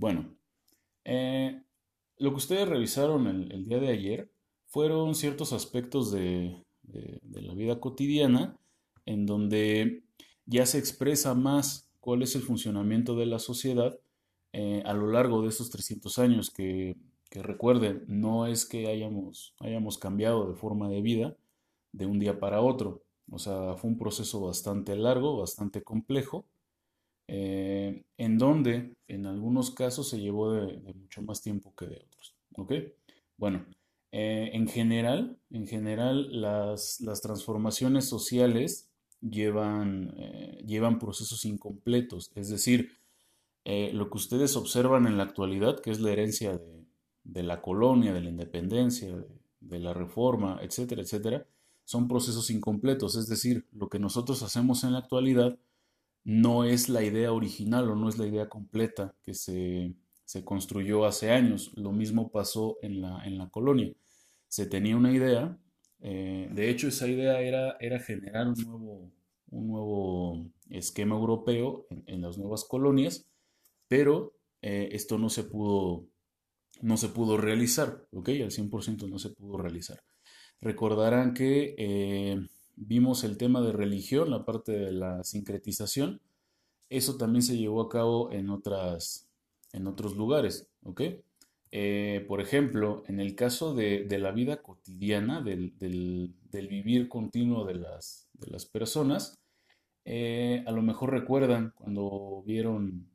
Bueno, eh, lo que ustedes revisaron el, día de ayer fueron ciertos aspectos de, la vida cotidiana en donde ya se expresa más cuál es el funcionamiento de la sociedad eh, a lo largo de estos 300 años que, recuerden, no es que hayamos, hayamos cambiado de forma de vida de un día para otro. O sea, fue un proceso bastante largo, bastante complejo, eh, en donde en algunos casos se llevó de, mucho más tiempo que de otros. ¿Ok? Bueno, eh, en general, en general las, transformaciones sociales llevan, eh, llevan procesos incompletos, es decir, lo que ustedes observan en la actualidad, que es la herencia de, la colonia, de la independencia, de la reforma, etcétera, etcétera, son procesos incompletos, es decir, lo que nosotros hacemos en la actualidad no es la idea original o no es la idea completa que se, construyó hace años. Lo mismo pasó en la, en la colonia. Se tenía una idea, eh, de hecho esa idea era, era generar un nuevo, un nuevo esquema europeo en, las nuevas colonias, pero eh, esto no se pudo no se pudo realizar, ¿ok? Al 100% no se pudo realizar. Recordarán que eh, vimos el tema de religión, la parte de la sincretización. Eso también se llevó a cabo en, otras, en otros lugares, ¿ok? Eh, por ejemplo, en el caso de, la vida cotidiana, del, vivir continuo de las, de las personas, eh, a lo mejor recuerdan cuando vieron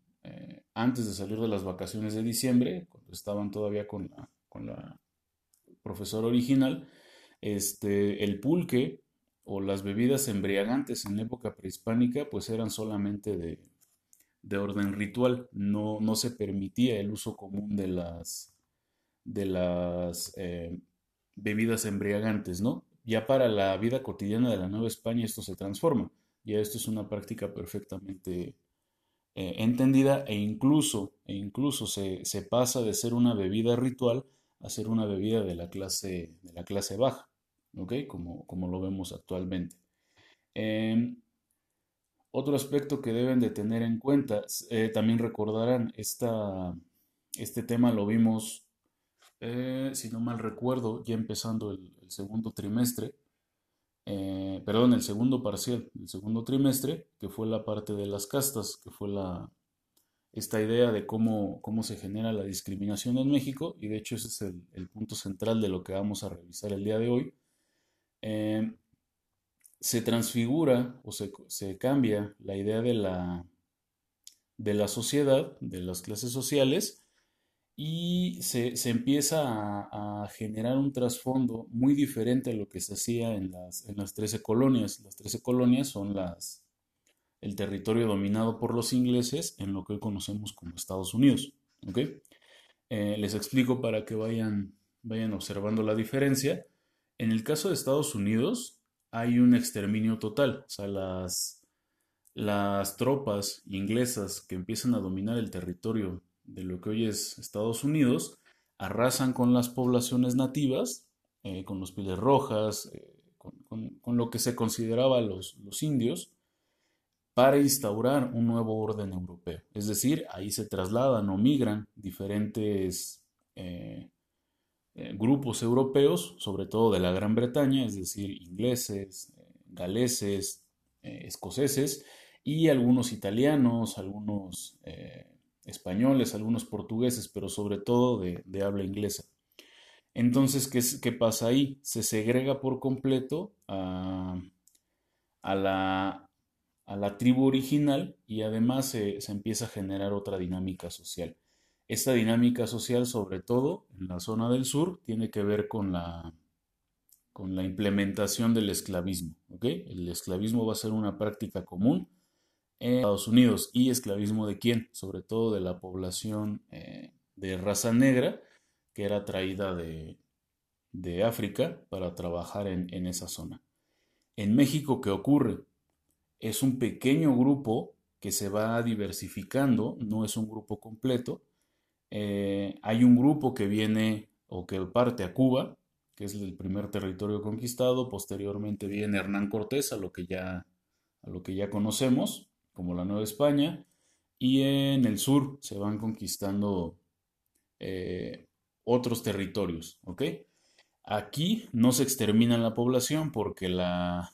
antes de salir de las vacaciones de diciembre, cuando estaban todavía con la, con la profesora original, este, el pulque o las bebidas embriagantes en época prehispánica pues eran solamente de, orden ritual, no, no, se permitía el uso común de las, de las eh, bebidas embriagantes, ¿no? Ya para la vida cotidiana de la Nueva España esto se transforma, ya esto es una práctica perfectamente eh, entendida e incluso, e incluso se, se, pasa de ser una bebida ritual a ser una bebida de la clase, de la clase baja. Como, como lo vemos actualmente. Em, otro aspecto que deben de tener en cuenta, eh, también recordarán, esta, este tema lo vimos, eh, si no mal recuerdo, ya empezando el, segundo trimestre, eh, perdón, el segundo parcial, el segundo trimestre, que fue la parte de las castas, que fue la, esta idea de cómo, cómo se genera la discriminación en México, y de hecho ese es el punto central de lo que vamos a revisar el día de hoy. Eh, se transfigura o se, cambia la idea de la, de la sociedad, de las clases sociales, y se, empieza a, generar un trasfondo muy diferente a lo que se hacía en las, en las 13 colonias. Las 13 colonias son las, el territorio dominado por los ingleses en lo que hoy conocemos como Estados Unidos. Eh, les explico para que vayan, vayan observando la diferencia. En el caso de Estados Unidos hay un exterminio total, o sea, las, las tropas inglesas que empiezan a dominar el territorio de lo que hoy es Estados Unidos arrasan con las poblaciones nativas, eh, con los piles rojas, eh, con, lo que se consideraba los, los indios, para instaurar un nuevo orden europeo. Es decir, ahí se trasladan o migran diferentes eh, grupos europeos, sobre todo de la Gran Bretaña, es decir, ingleses, eh, galeses, eh, escoceses y algunos italianos, algunos españoles, algunos portugueses, pero sobre todo de, habla inglesa. Entonces, ¿qué, ¿qué, pasa ahí? Se segrega por completo a, la, a la, tribu original y además se empieza a generar otra dinámica social. Esta dinámica social, sobre todo en la zona del sur, tiene que ver con la, con la implementación del esclavismo. El esclavismo va a ser una práctica común en Estados Unidos. ¿Y esclavismo de quién? Sobre todo de la población eh, de raza negra que era traída de, África para trabajar en, en esa zona. En México, ¿qué ocurre? Es un pequeño grupo que se va diversificando, no es un grupo completo, eh, hay un grupo que viene o que parte a Cuba, que es el primer territorio conquistado. Posteriormente viene Hernán Cortés, a lo que ya, a lo que ya conocemos como la Nueva España. y en el sur se van conquistando eh, otros territorios. Aquí no se extermina la población porque la,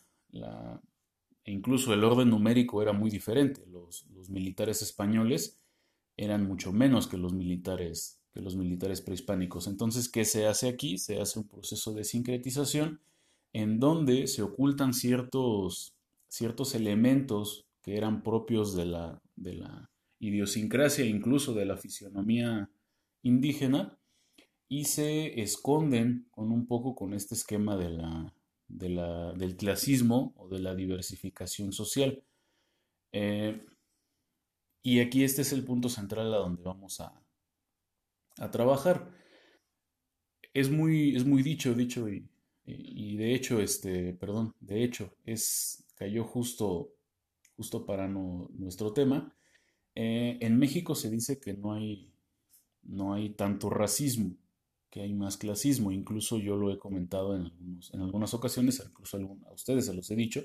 incluso el orden numérico era muy diferente. Los, militares españoles eran mucho menos que los militares, que los militares prehispánicos. Entonces, ¿qué se hace aquí? Se hace un proceso de sincretización en donde se ocultan ciertos, ciertos elementos que eran propios de la, de la idiosincrasia, incluso de la fisionomía indígena, y se esconden con un poco con este esquema de la, del clasismo o de la diversificación social. Eh, y aquí este es el punto central a donde vamos a, a trabajar. Es muy, es muy dicho, dicho y, y, de hecho, este, perdón, de hecho, es, cayó justo, justo para nuestro tema. Eh, en México se dice que no hay, no hay tanto racismo, que hay más clasismo. Incluso yo lo he comentado en, en algunas ocasiones, incluso a ustedes se los he dicho,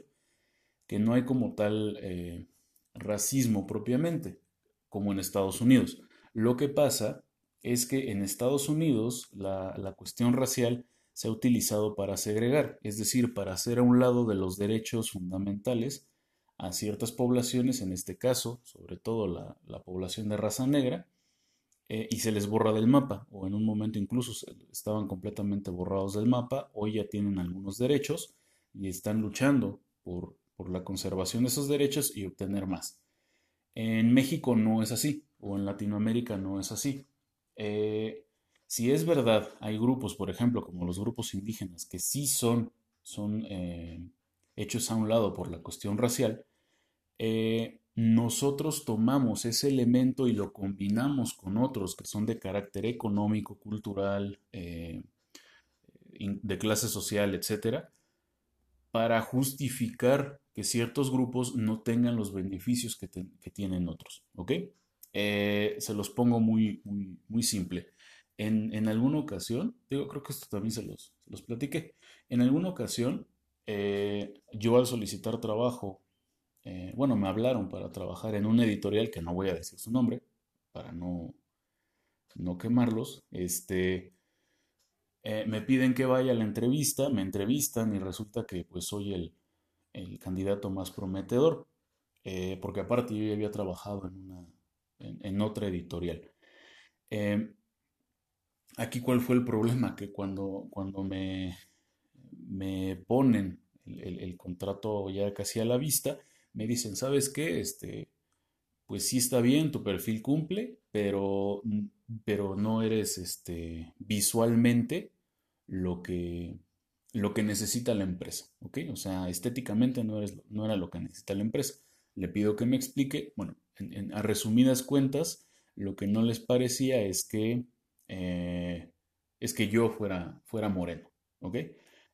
que no hay como tal eh, racismo propiamente, como en Estados Unidos. Lo que pasa es que en Estados Unidos la, la cuestión racial se ha utilizado para segregar, es decir, para hacer a un lado de los derechos fundamentales a ciertas poblaciones, en este caso, sobre todo la, población de raza negra, eh, y se les borra del mapa, o en un momento incluso estaban completamente borrados del mapa, hoy ya tienen algunos derechos y están luchando por, la conservación de esos derechos y obtener más. En México no es así, o en Latinoamérica no es así. Eh, si es verdad, hay grupos, por ejemplo, como los grupos indígenas, que sí son, son eh, hechos a un lado por la cuestión racial, eh, nosotros tomamos ese elemento y lo combinamos con otros que son de carácter económico, cultural, de clase social, etcétera, para justificar que ciertos grupos no tengan los beneficios que, tienen otros. ¿Ok? se los pongo muy, muy, simple. En, alguna ocasión, digo, creo que esto también se los, los platiqué, en alguna ocasión eh, yo al solicitar trabajo, eh, bueno, me hablaron para trabajar en un editorial, que no voy a decir su nombre, para no, no quemarlos, este, eh, me piden que vaya a la entrevista, me entrevistan y resulta que pues soy el, candidato más prometedor, porque aparte yo ya había trabajado en, una, en, otra editorial. Aquí cuál fue el problema, que cuando, cuando me, me ponen el, contrato ya casi a la vista, me dicen, ¿sabes qué? Este, pues sí está bien, tu perfil cumple, pero, pero no eres este, visualmente lo que, lo que necesita la empresa, ¿ok? O sea, estéticamente no, no era lo que necesita la empresa. Le pido que me explique, bueno, a resumidas cuentas, lo que no les parecía es que eh, es que yo fuera, fuera moreno, ¿ok?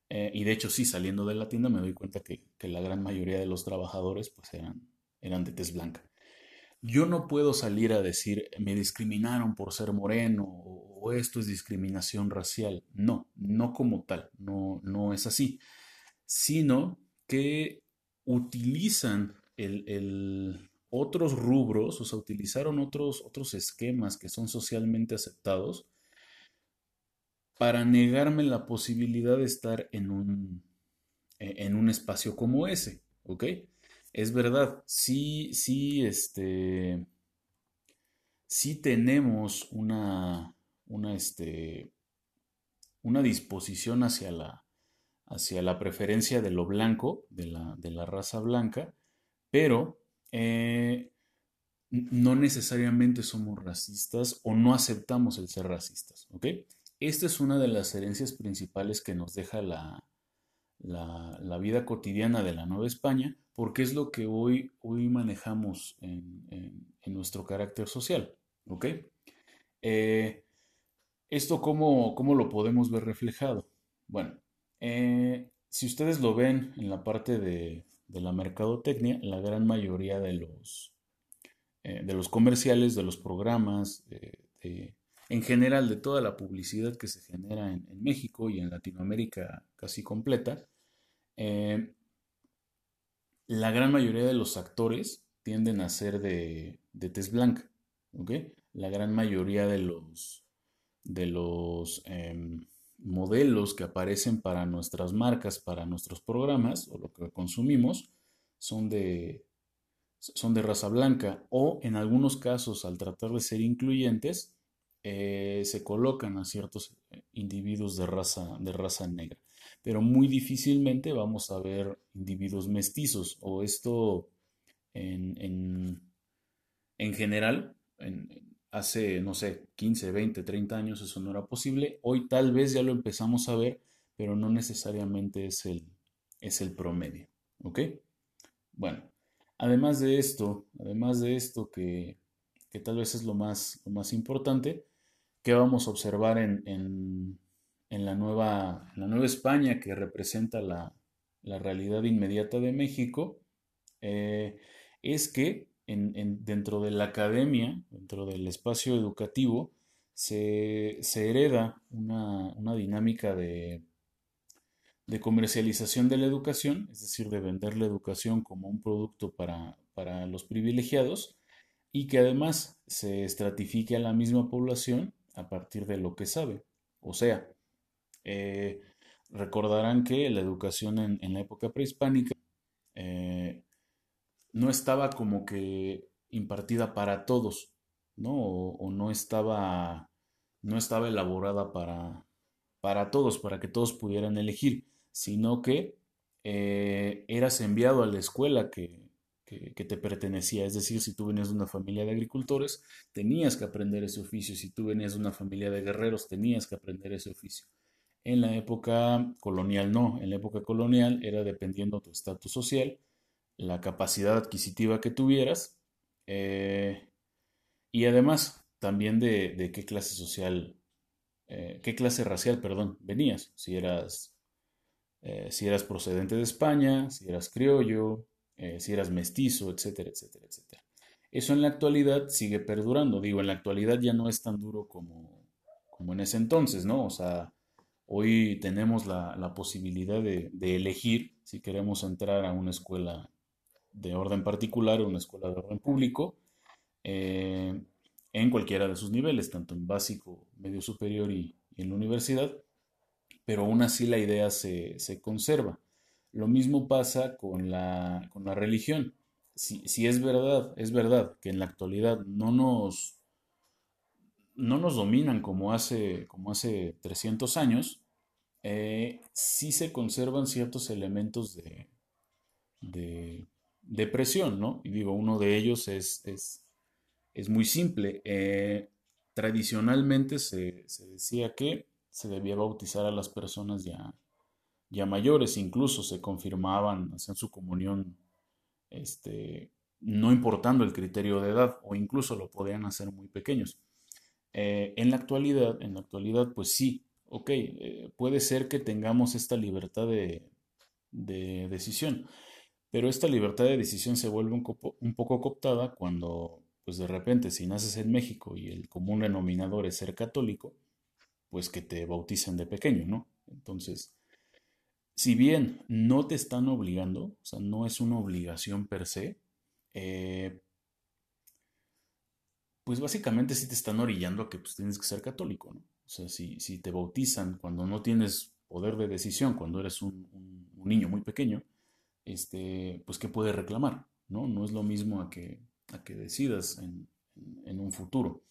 Eh, y de hecho sí, saliendo de la tienda me doy cuenta que, la gran mayoría de los trabajadores pues eran, eran de tez blanca. Yo no puedo salir a decir me discriminaron por ser moreno o, esto es discriminación racial. No, no como tal, no, no es así, sino que utilizan el, otros rubros, o sea, utilizaron otros, otros esquemas que son socialmente aceptados para negarme la posibilidad de estar en un, en un espacio como ese, ¿ok? Es verdad, sí, sí, este, sí tenemos una, una, este, una disposición hacia la, hacia la preferencia de lo blanco, de la, de la raza blanca, pero eh, no necesariamente somos racistas o no aceptamos el ser racistas, ¿ok? Esta es una de las herencias principales que nos deja la, la, vida cotidiana de la Nueva España, porque es lo que hoy, hoy manejamos en, nuestro carácter social, ¿ok? Eh, ¿Esto cómo, cómo, lo podemos ver reflejado? Bueno, eh, si ustedes lo ven en la parte de, de la mercadotecnia, la gran mayoría de los, eh, de los comerciales, de los programas, en general de toda la publicidad que se genera en, México y en Latinoamérica casi completa, la gran mayoría de los actores tienden a ser de, de tez blanca. La gran mayoría de los, de los em, modelos que aparecen para nuestras marcas, para nuestros programas o lo que consumimos, son de, son de raza blanca o en algunos casos al tratar de ser incluyentes eh, se colocan a ciertos eh, individuos de raza, de raza negra. Pero muy difícilmente vamos a ver individuos mestizos o esto en, en, general, hace, no sé, 15, 20, 30 años eso no era posible. Hoy tal vez ya lo empezamos a ver, pero no necesariamente es el, es el promedio. ¿Ok? Bueno, además de esto, además de esto que, que tal vez es lo más, lo más importante, que vamos a observar en, en, en la, nueva, la nueva España que representa la, la realidad inmediata de México, eh, es que en, dentro de la academia, dentro del espacio educativo, se, hereda una, dinámica de, de, comercialización de la educación, es decir, de vender la educación como un producto para, los privilegiados y que además se estratifique a la misma población a partir de lo que sabe. O sea, eh, recordarán que la educación en, la época prehispánica eh, no estaba como que impartida para todos, ¿no? O, no estaba, no estaba elaborada para, para todos, para que todos pudieran elegir, sino que eh, eras enviado a la escuela que, que, te pertenecía. Es decir, si tú venías de una familia de agricultores, tenías que aprender ese oficio. Si tú venías de una familia de guerreros, tenías que aprender ese oficio. En la época colonial no, en la época colonial era dependiendo de tu estatus social la capacidad adquisitiva que tuvieras eh, y además también de, qué clase social, eh, qué clase racial, perdón, venías. Si eras, eh, si eras procedente de España, si eras criollo, si eras mestizo, etcétera, etcétera, etcétera. Eso en la actualidad sigue perdurando. Digo, en la actualidad ya no es tan duro como, como en ese entonces, ¿no? O sea, hoy tenemos la, posibilidad de, de, elegir si queremos entrar a una escuela de orden particular o una escuela de orden público eh, en cualquiera de sus niveles, tanto en básico, medio superior y, en la universidad, pero aún así la idea se, conserva. Lo mismo pasa con la, con la religión. Si, es verdad, es verdad que en la actualidad no nos, no nos dominan como hace, como hace 300 años, eh, sí se conservan ciertos elementos de, depresión, ¿no? Y digo, uno de ellos es, es, muy simple. Eh, tradicionalmente se, decía que se debía bautizar a las personas ya, ya mayores, incluso se confirmaban, hacían su comunión, este, no importando el criterio de edad, o incluso lo podían hacer muy pequeños. Eh, en la actualidad, en la actualidad, pues sí, ok, eh, puede ser que tengamos esta libertad de, de decisión. Pero esta libertad de decisión se vuelve un, poco cooptada cuando, pues de repente, si naces en México y el común denominador es ser católico, pues que te bauticen de pequeño, ¿no? Entonces, si bien no te están obligando, o sea, no es una obligación per se, eh, pues básicamente sí te están orillando a que pues, tienes que ser católico, ¿no? O sea, si, si te bautizan cuando no tienes poder de decisión, cuando eres un niño muy pequeño, este, pues, ¿qué puede reclamar? ¿no? no es lo mismo a que, a que decidas en, un futuro.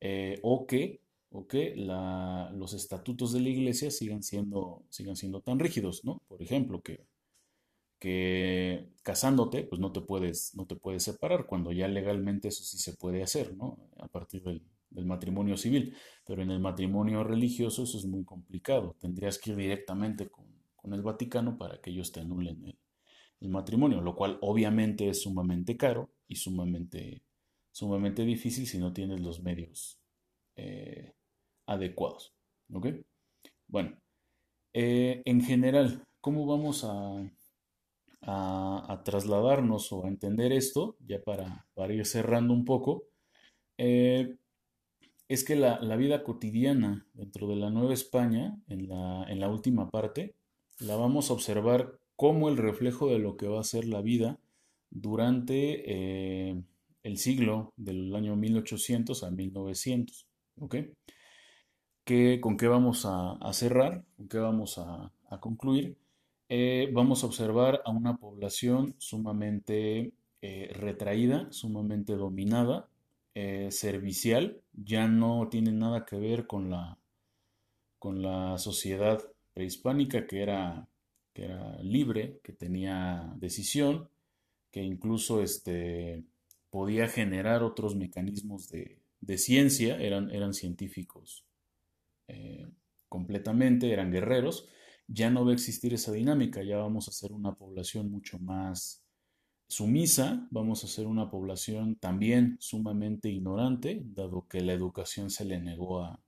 Eh, o que, o que los estatutos de la iglesia sigan siendo, sigan siendo tan rígidos, ¿no? Por ejemplo, que, que casándote, pues no te, puedes, no te puedes separar, cuando ya legalmente eso sí se puede hacer, ¿no? A partir del, matrimonio civil. Pero en el matrimonio religioso eso es muy complicado. Tendrías que ir directamente con, con el Vaticano para que ellos te anulen el, matrimonio, lo cual obviamente es sumamente caro y sumamente, sumamente difícil si no tienes los medios eh, adecuados. ¿Ok? Bueno, eh, en general, ¿cómo vamos a, a, trasladarnos o a entender esto? Ya para, ir cerrando un poco. Eh, es que la, vida cotidiana dentro de la Nueva España, en la, última parte, la vamos a observar como el reflejo de lo que va a ser la vida durante eh, el siglo del año 1800 a 1900. ¿Ok? ¿Qué, ¿Con qué vamos a, cerrar? ¿Con qué vamos a, concluir? Eh, vamos a observar a una población sumamente eh, retraída, sumamente dominada, eh, servicial, ya no tiene nada que ver con la, con la sociedad prehispánica que era, que era libre, que tenía decisión, que incluso este, podía generar otros mecanismos de, ciencia, eran, eran científicos completamente, eran guerreros, ya no va a existir esa dinámica, ya vamos a ser una población mucho más sumisa, vamos a ser una población también sumamente ignorante, dado que la educación se le negó a,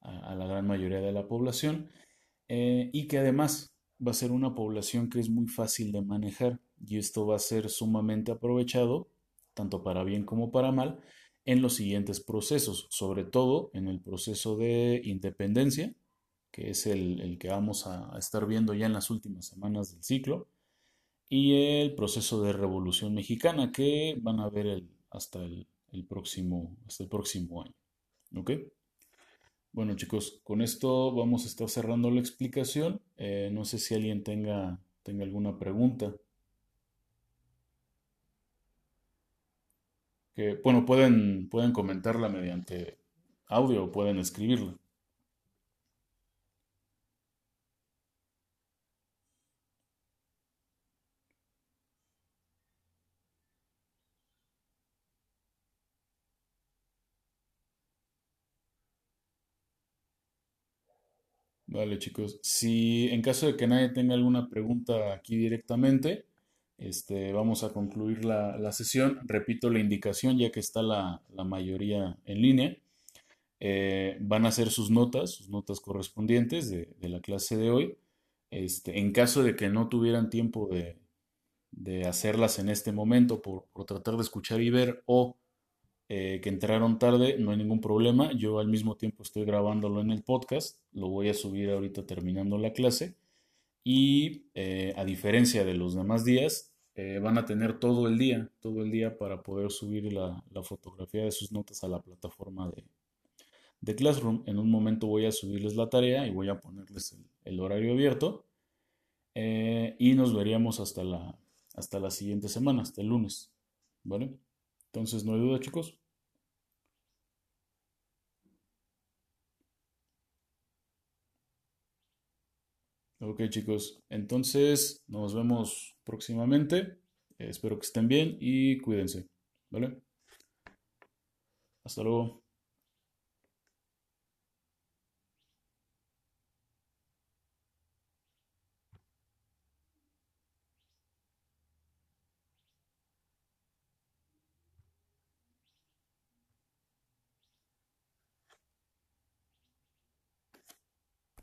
la gran mayoría de la población, eh, y que además va a ser una población que es muy fácil de manejar, y esto va a ser sumamente aprovechado, tanto para bien como para mal, en los siguientes procesos, sobre todo en el proceso de independencia, que es el, que vamos a, estar viendo ya en las últimas semanas del ciclo, y el proceso de revolución mexicana, que van a ver hasta, el, próximo, hasta el próximo año. ¿Ok? Bueno chicos, con esto vamos a estar cerrando la explicación. Eh, no sé si alguien tenga, tenga alguna pregunta. Que, bueno, pueden, pueden comentarla mediante audio o pueden escribirla. Vale, chicos. Si en caso de que nadie tenga alguna pregunta aquí directamente, este, vamos a concluir la, sesión. Repito la indicación, ya que está la, mayoría en línea. Eh, van a hacer sus notas, sus notas correspondientes de, la clase de hoy. Este, en caso de que no tuvieran tiempo de, hacerlas en este momento por, por, tratar de escuchar y ver o eh, que entraron tarde, no hay ningún problema. Yo al mismo tiempo estoy grabándolo en el podcast, lo voy a subir ahorita terminando la clase. Y eh, a diferencia de los demás días, eh, van a tener todo el día, todo el día para poder subir la, fotografía de sus notas a la plataforma de, de, Classroom. En un momento voy a subirles la tarea y voy a ponerles el, horario abierto. y nos veríamos hasta la, hasta la siguiente semana, hasta el lunes. ¿Vale? Entonces, no hay duda, chicos. Ok, chicos. Entonces, nos vemos próximamente. espero que estén bien y cuídense. ¿Vale? Hasta luego.